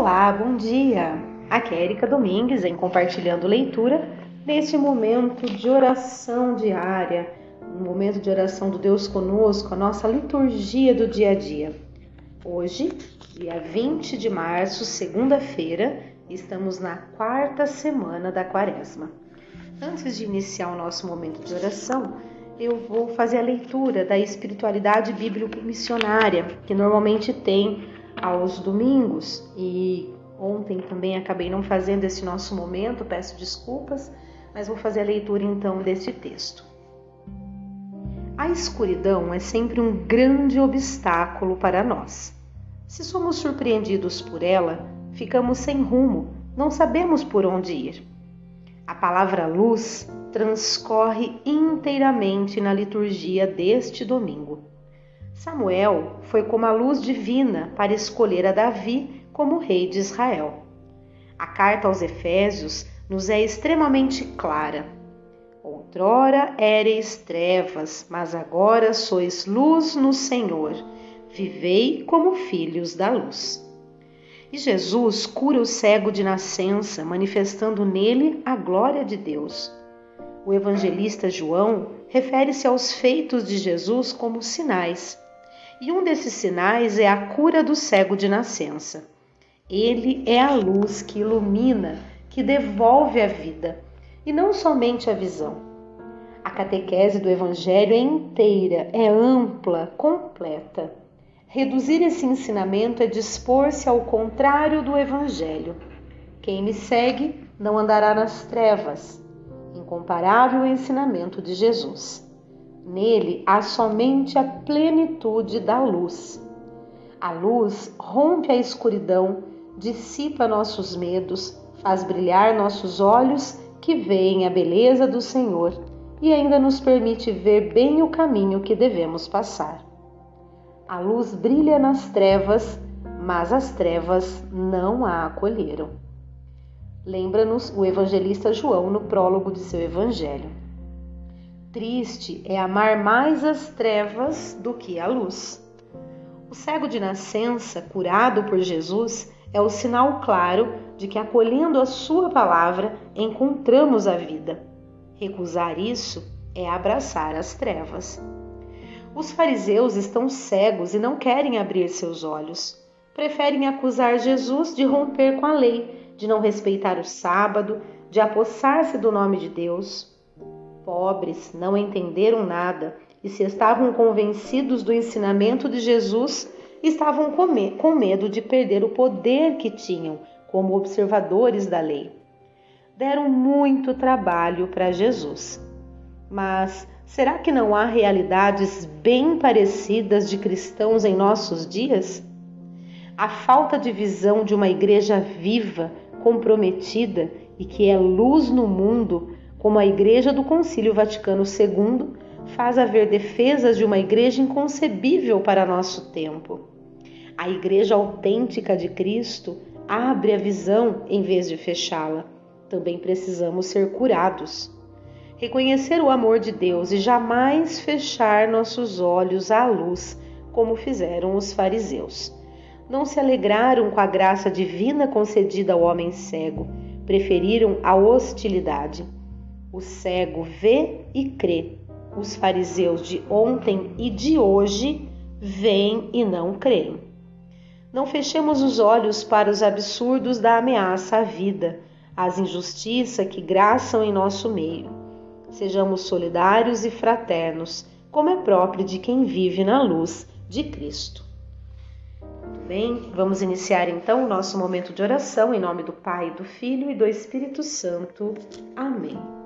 Olá, bom dia! Aqui é Erika Domingues em Compartilhando Leitura neste momento de oração diária, um momento de oração do Deus conosco, a nossa liturgia do dia a dia. Hoje, dia 20 de março, segunda-feira, estamos na quarta semana da quaresma. Antes de iniciar o nosso momento de oração, eu vou fazer a leitura da espiritualidade bíblico missionária, que normalmente tem aos domingos e ontem também acabei não fazendo esse nosso momento, peço desculpas, mas vou fazer a leitura então deste texto. A escuridão é sempre um grande obstáculo para nós. Se somos surpreendidos por ela, ficamos sem rumo, não sabemos por onde ir. A palavra luz transcorre inteiramente na liturgia deste domingo. Samuel foi como a luz divina para escolher a Davi como rei de Israel. A carta aos Efésios nos é extremamente clara. Outrora éreis trevas, mas agora sois luz no Senhor. Vivei como filhos da luz. E Jesus cura o cego de nascença, manifestando nele a glória de Deus. O evangelista João refere-se aos feitos de Jesus como sinais e um desses sinais é a cura do cego de nascença. Ele é a luz que ilumina, que devolve a vida, e não somente a visão. A catequese do Evangelho é inteira, é ampla, completa. Reduzir esse ensinamento é dispor-se ao contrário do Evangelho. Quem me segue não andará nas trevas. Incomparável ensinamento de Jesus. Nele há somente a plenitude da luz. A luz rompe a escuridão, dissipa nossos medos, faz brilhar nossos olhos que veem a beleza do Senhor e ainda nos permite ver bem o caminho que devemos passar. A luz brilha nas trevas, mas as trevas não a acolheram. Lembra-nos o evangelista João no prólogo de seu evangelho. Triste é amar mais as trevas do que a luz. O cego de nascença, curado por Jesus, é o sinal claro de que, acolhendo a Sua palavra, encontramos a vida. Recusar isso é abraçar as trevas. Os fariseus estão cegos e não querem abrir seus olhos. Preferem acusar Jesus de romper com a lei, de não respeitar o sábado, de apossar-se do nome de Deus pobres, não entenderam nada e se estavam convencidos do ensinamento de Jesus, estavam com medo de perder o poder que tinham como observadores da lei. Deram muito trabalho para Jesus. Mas será que não há realidades bem parecidas de cristãos em nossos dias? A falta de visão de uma igreja viva, comprometida e que é luz no mundo como a Igreja do Concílio Vaticano II faz haver defesas de uma igreja inconcebível para nosso tempo. A igreja autêntica de Cristo abre a visão em vez de fechá-la. Também precisamos ser curados. Reconhecer o amor de Deus e jamais fechar nossos olhos à luz, como fizeram os fariseus. Não se alegraram com a graça divina concedida ao homem cego, preferiram a hostilidade o cego vê e crê. Os fariseus de ontem e de hoje veem e não creem. Não fechemos os olhos para os absurdos da ameaça à vida, às injustiças que graçam em nosso meio. Sejamos solidários e fraternos, como é próprio de quem vive na luz de Cristo. Bem, vamos iniciar então o nosso momento de oração em nome do Pai, do Filho e do Espírito Santo. Amém.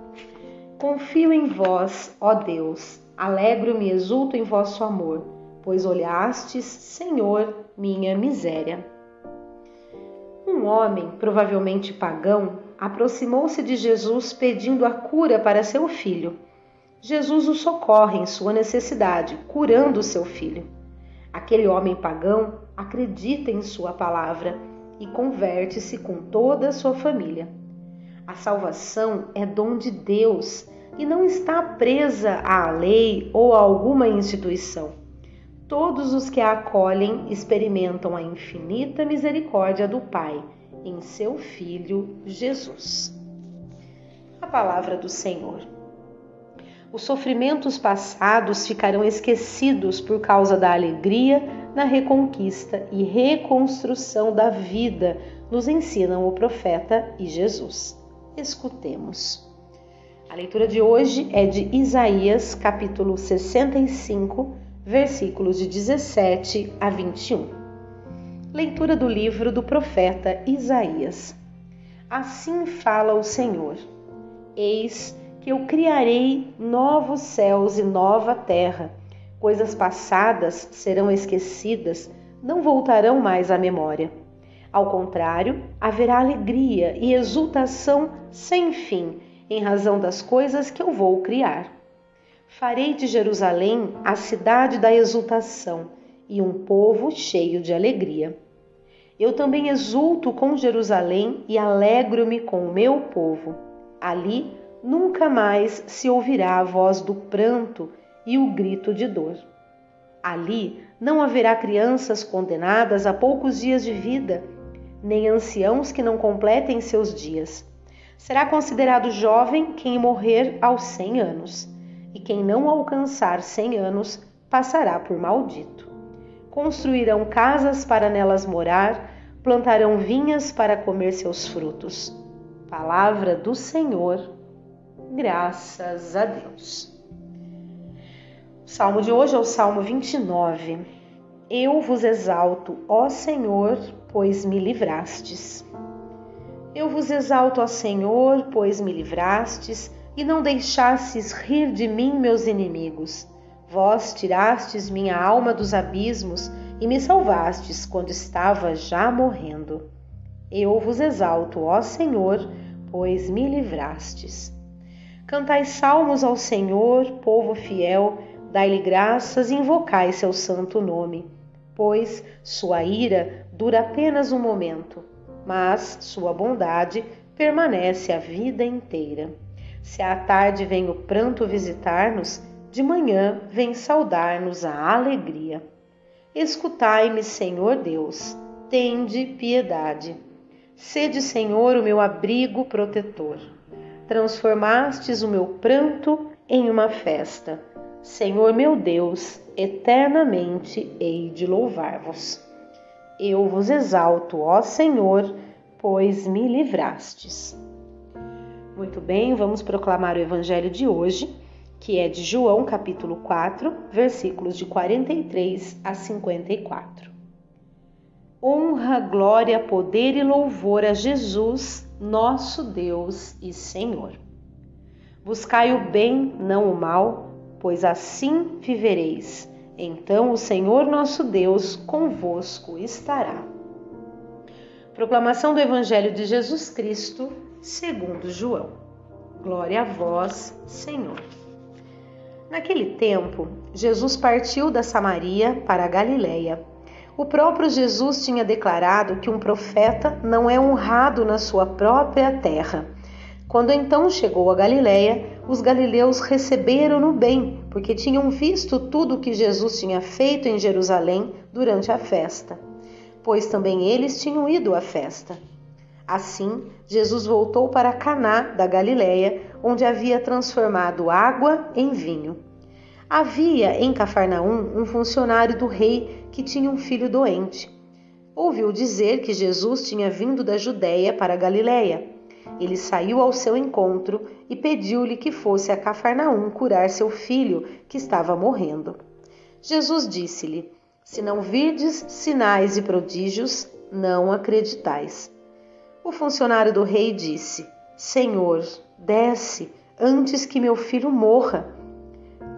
Confio em vós, ó Deus, alegro-me e exulto em vosso amor, pois olhastes, Senhor, minha miséria. Um homem, provavelmente pagão, aproximou-se de Jesus pedindo a cura para seu filho. Jesus o socorre em sua necessidade, curando seu filho. Aquele homem pagão acredita em sua palavra e converte-se com toda a sua família. A salvação é dom de Deus e não está presa à lei ou a alguma instituição. Todos os que a acolhem experimentam a infinita misericórdia do Pai em seu Filho Jesus. A palavra do Senhor. Os sofrimentos passados ficarão esquecidos por causa da alegria na reconquista e reconstrução da vida, nos ensinam o profeta e Jesus. Escutemos. A leitura de hoje é de Isaías, capítulo 65, versículos de 17 a 21. Leitura do livro do profeta Isaías. Assim fala o Senhor: Eis que eu criarei novos céus e nova terra. Coisas passadas serão esquecidas, não voltarão mais à memória. Ao contrário, haverá alegria e exultação sem fim em razão das coisas que eu vou criar. Farei de Jerusalém a cidade da exultação e um povo cheio de alegria. Eu também exulto com Jerusalém e alegro-me com o meu povo. Ali nunca mais se ouvirá a voz do pranto e o grito de dor. Ali não haverá crianças condenadas a poucos dias de vida, nem anciãos que não completem seus dias. Será considerado jovem quem morrer aos cem anos, e quem não alcançar cem anos passará por maldito. Construirão casas para nelas morar, plantarão vinhas para comer seus frutos. Palavra do Senhor Graças a Deus. O salmo de hoje é o Salmo 29. Eu vos exalto, ó Senhor, pois me livrastes. Eu vos exalto, ó Senhor, pois me livrastes e não deixastes rir de mim meus inimigos. Vós tirastes minha alma dos abismos e me salvastes quando estava já morrendo. Eu vos exalto, ó Senhor, pois me livrastes. Cantai salmos ao Senhor, povo fiel, dai-lhe graças e invocai seu santo nome. Pois sua ira dura apenas um momento, mas sua bondade permanece a vida inteira. Se à tarde vem o pranto visitar-nos, de manhã vem saudar-nos a alegria. Escutai-me, Senhor Deus, tende piedade. Sede, Senhor, o meu abrigo protetor transformastes o meu pranto em uma festa. Senhor meu Deus, eternamente hei de louvar-vos. Eu vos exalto, ó Senhor, pois me livrastes. Muito bem, vamos proclamar o evangelho de hoje, que é de João, capítulo 4, versículos de 43 a 54. Honra, glória, poder e louvor a Jesus nosso Deus e Senhor. Buscai o bem, não o mal, pois assim vivereis. Então o Senhor nosso Deus convosco estará. Proclamação do Evangelho de Jesus Cristo, segundo João. Glória a vós, Senhor. Naquele tempo, Jesus partiu da Samaria para a Galiléia o próprio Jesus tinha declarado que um profeta não é honrado na sua própria terra. Quando então chegou a Galiléia, os galileus receberam-no bem, porque tinham visto tudo o que Jesus tinha feito em Jerusalém durante a festa, pois também eles tinham ido à festa. Assim, Jesus voltou para Caná da Galiléia, onde havia transformado água em vinho. Havia em Cafarnaum um funcionário do rei que tinha um filho doente. Ouviu dizer que Jesus tinha vindo da Judéia para a Galiléia. Ele saiu ao seu encontro e pediu-lhe que fosse a Cafarnaum curar seu filho, que estava morrendo. Jesus disse-lhe: Se não virdes sinais e prodígios, não acreditais. O funcionário do rei disse: Senhor, desce antes que meu filho morra.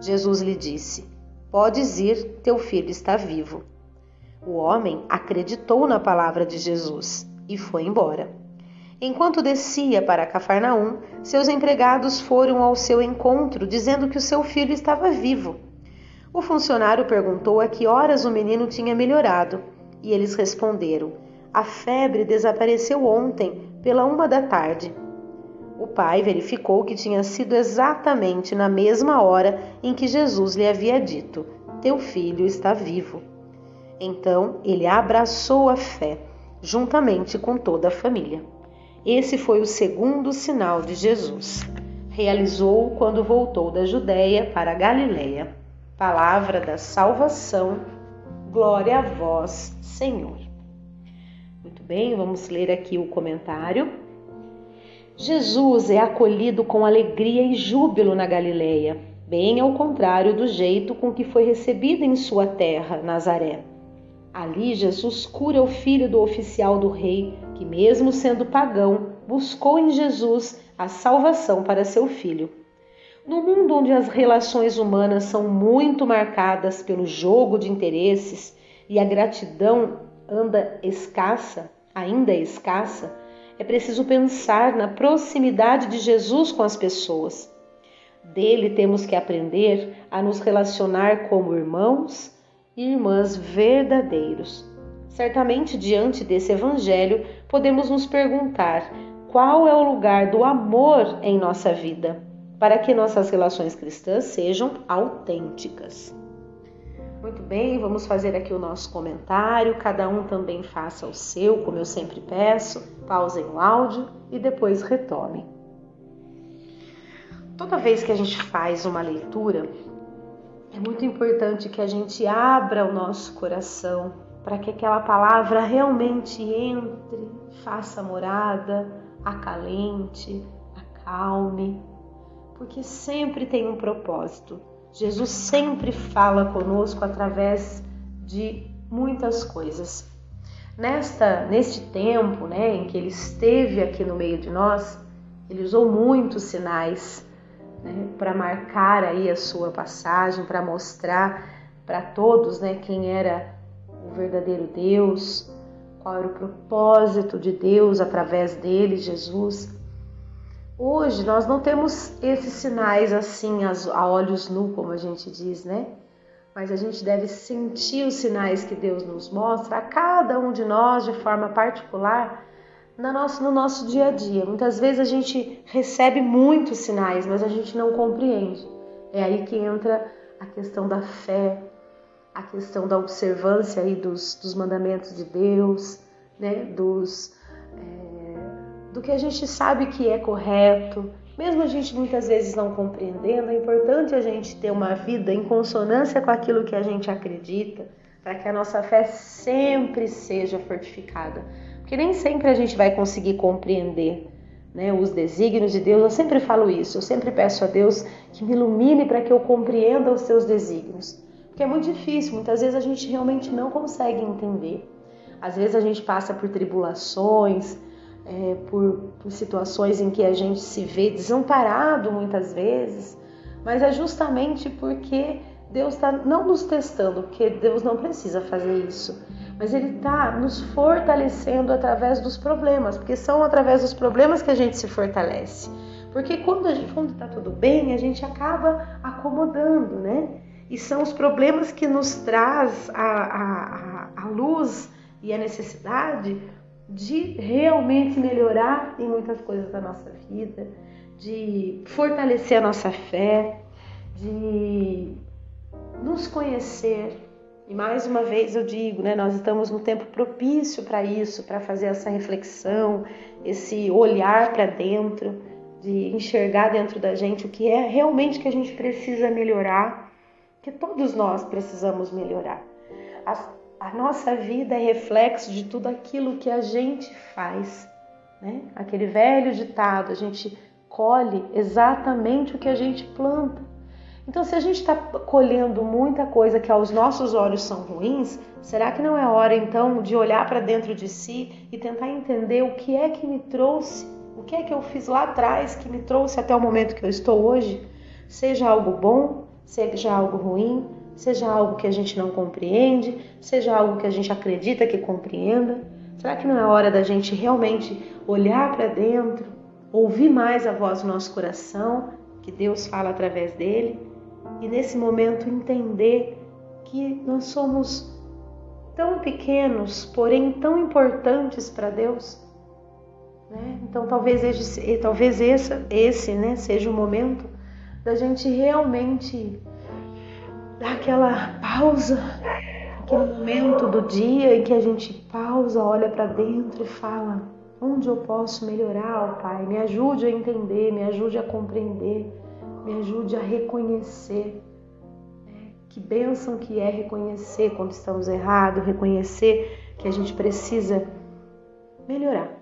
Jesus lhe disse: Podes ir, teu filho está vivo. O homem acreditou na palavra de Jesus e foi embora. Enquanto descia para Cafarnaum, seus empregados foram ao seu encontro, dizendo que o seu filho estava vivo. O funcionário perguntou a que horas o menino tinha melhorado, e eles responderam: A febre desapareceu ontem, pela uma da tarde. O pai verificou que tinha sido exatamente na mesma hora em que Jesus lhe havia dito: teu filho está vivo. Então ele abraçou a fé, juntamente com toda a família. Esse foi o segundo sinal de Jesus. Realizou quando voltou da Judéia para a Galiléia. Palavra da salvação. Glória a vós, Senhor. Muito bem, vamos ler aqui o comentário. Jesus é acolhido com alegria e júbilo na Galiléia, bem ao contrário do jeito com que foi recebido em sua terra, Nazaré. Ali Jesus cura o filho do oficial do rei, que, mesmo sendo pagão, buscou em Jesus a salvação para seu filho. No mundo onde as relações humanas são muito marcadas pelo jogo de interesses e a gratidão anda escassa, ainda escassa, é preciso pensar na proximidade de Jesus com as pessoas. Dele temos que aprender a nos relacionar como irmãos e irmãs verdadeiros. Certamente, diante desse evangelho, podemos nos perguntar qual é o lugar do amor em nossa vida, para que nossas relações cristãs sejam autênticas. Muito bem, vamos fazer aqui o nosso comentário. Cada um também faça o seu, como eu sempre peço. Pausem o áudio e depois retomem. Toda vez que a gente faz uma leitura, é muito importante que a gente abra o nosso coração para que aquela palavra realmente entre, faça morada, acalente, acalme, porque sempre tem um propósito. Jesus sempre fala conosco através de muitas coisas. Nesta, neste tempo, né, em que ele esteve aqui no meio de nós, ele usou muitos sinais né, para marcar aí a sua passagem, para mostrar para todos né, quem era o verdadeiro Deus, qual era o propósito de Deus através dele, Jesus. Hoje nós não temos esses sinais assim a olhos nu, como a gente diz, né? Mas a gente deve sentir os sinais que Deus nos mostra a cada um de nós de forma particular no nosso, no nosso dia a dia. Muitas vezes a gente recebe muitos sinais, mas a gente não compreende. É aí que entra a questão da fé, a questão da observância aí dos, dos mandamentos de Deus, né? dos, é, do que a gente sabe que é correto. Mesmo a gente muitas vezes não compreendendo, é importante a gente ter uma vida em consonância com aquilo que a gente acredita, para que a nossa fé sempre seja fortificada. Porque nem sempre a gente vai conseguir compreender né, os desígnios de Deus. Eu sempre falo isso, eu sempre peço a Deus que me ilumine para que eu compreenda os seus desígnios. Porque é muito difícil, muitas vezes a gente realmente não consegue entender. Às vezes a gente passa por tribulações, é, por, por situações em que a gente se vê desamparado muitas vezes, mas é justamente porque Deus está não nos testando, porque Deus não precisa fazer isso mas Ele está nos fortalecendo através dos problemas, porque são através dos problemas que a gente se fortalece. Porque quando está tudo bem, a gente acaba acomodando, né? E são os problemas que nos traz a, a, a luz e a necessidade de realmente melhorar em muitas coisas da nossa vida, de fortalecer a nossa fé, de nos conhecer, e mais uma vez eu digo, né, nós estamos no tempo propício para isso, para fazer essa reflexão, esse olhar para dentro, de enxergar dentro da gente o que é realmente que a gente precisa melhorar, que todos nós precisamos melhorar. A, a nossa vida é reflexo de tudo aquilo que a gente faz. Né? Aquele velho ditado, a gente colhe exatamente o que a gente planta. Então, se a gente está colhendo muita coisa que aos nossos olhos são ruins, será que não é hora então de olhar para dentro de si e tentar entender o que é que me trouxe, o que é que eu fiz lá atrás que me trouxe até o momento que eu estou hoje? Seja algo bom, seja algo ruim, seja algo que a gente não compreende, seja algo que a gente acredita que compreenda. Será que não é hora da gente realmente olhar para dentro, ouvir mais a voz do nosso coração, que Deus fala através dele? e nesse momento entender que nós somos tão pequenos, porém tão importantes para Deus. Né? Então talvez esse, talvez esse, esse né, seja o momento da gente realmente dar aquela pausa, aquele momento do dia em que a gente pausa, olha para dentro e fala: onde eu posso melhorar, Pai? Me ajude a entender, me ajude a compreender, me ajude a reconhecer. Né? Que bênção que é reconhecer quando estamos errados, reconhecer que a gente precisa melhorar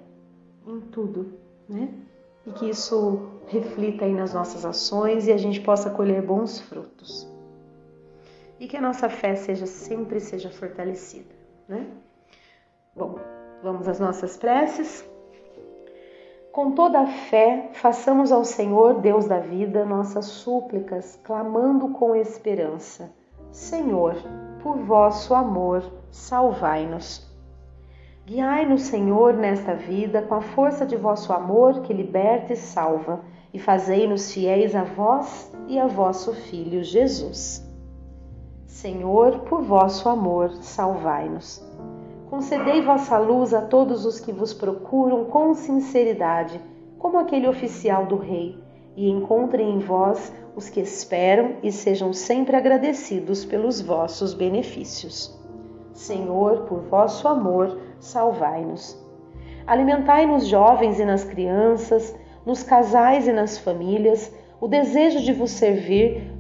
em tudo, né? E que isso reflita aí nas nossas ações e a gente possa colher bons frutos. E que a nossa fé seja sempre seja fortalecida, né? Bom, vamos às nossas preces. Com toda a fé, façamos ao Senhor, Deus da vida, nossas súplicas, clamando com esperança: Senhor, por vosso amor, salvai-nos. Guiai-nos, Senhor, nesta vida com a força de vosso amor que liberta e salva, e fazei-nos fiéis a vós e a vosso Filho Jesus. Senhor, por vosso amor, salvai-nos. Concedei vossa luz a todos os que vos procuram com sinceridade, como aquele oficial do Rei, e encontrem em vós os que esperam e sejam sempre agradecidos pelos vossos benefícios. Senhor, por vosso amor, salvai-nos. Alimentai nos jovens e nas crianças, nos casais e nas famílias, o desejo de vos servir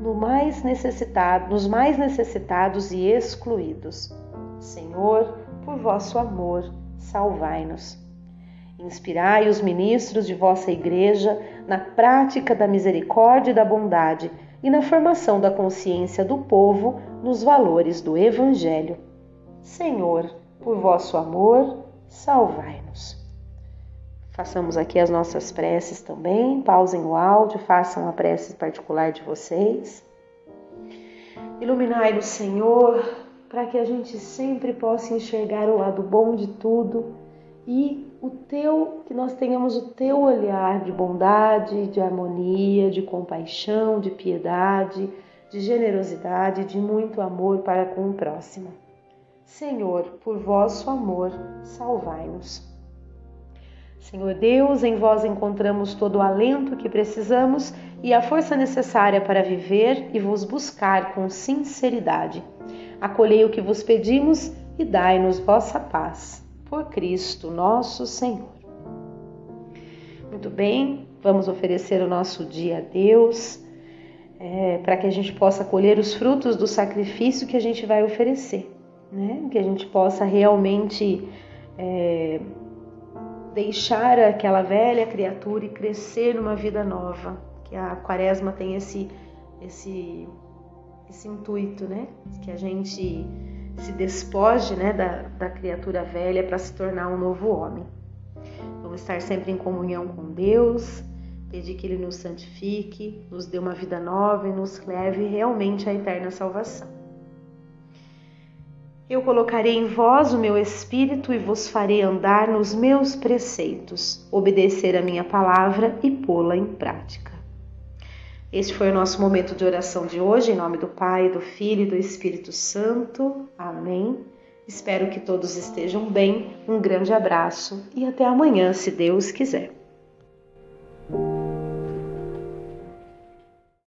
no mais necessitado, nos mais necessitados e excluídos. Senhor, por vosso amor, salvai-nos. Inspirai os ministros de vossa Igreja na prática da misericórdia e da bondade e na formação da consciência do povo nos valores do Evangelho. Senhor, por vosso amor, salvai-nos. Façamos aqui as nossas preces também. Pausem o áudio, façam a prece particular de vocês. Iluminai-nos, Senhor, para que a gente sempre possa enxergar o lado bom de tudo e o teu, que nós tenhamos o teu olhar de bondade, de harmonia, de compaixão, de piedade, de generosidade, de muito amor para com o próximo. Senhor, por vosso amor, salvai-nos. Senhor Deus, em vós encontramos todo o alento que precisamos e a força necessária para viver e vos buscar com sinceridade. Acolhei o que vos pedimos e dai-nos vossa paz. Por Cristo nosso Senhor. Muito bem, vamos oferecer o nosso dia a Deus, é, para que a gente possa colher os frutos do sacrifício que a gente vai oferecer né? Que a gente possa realmente é, deixar aquela velha criatura e crescer numa vida nova. Que a quaresma tem esse, esse, esse intuito, né? Que a gente se despoje né, da, da criatura velha para se tornar um novo homem. Vamos estar sempre em comunhão com Deus, pedir que Ele nos santifique, nos dê uma vida nova e nos leve realmente à eterna salvação. Eu colocarei em vós o meu espírito e vos farei andar nos meus preceitos, obedecer a minha palavra e pô-la em prática. Este foi o nosso momento de oração de hoje, em nome do Pai, do Filho e do Espírito Santo. Amém. Espero que todos estejam bem. Um grande abraço e até amanhã, se Deus quiser.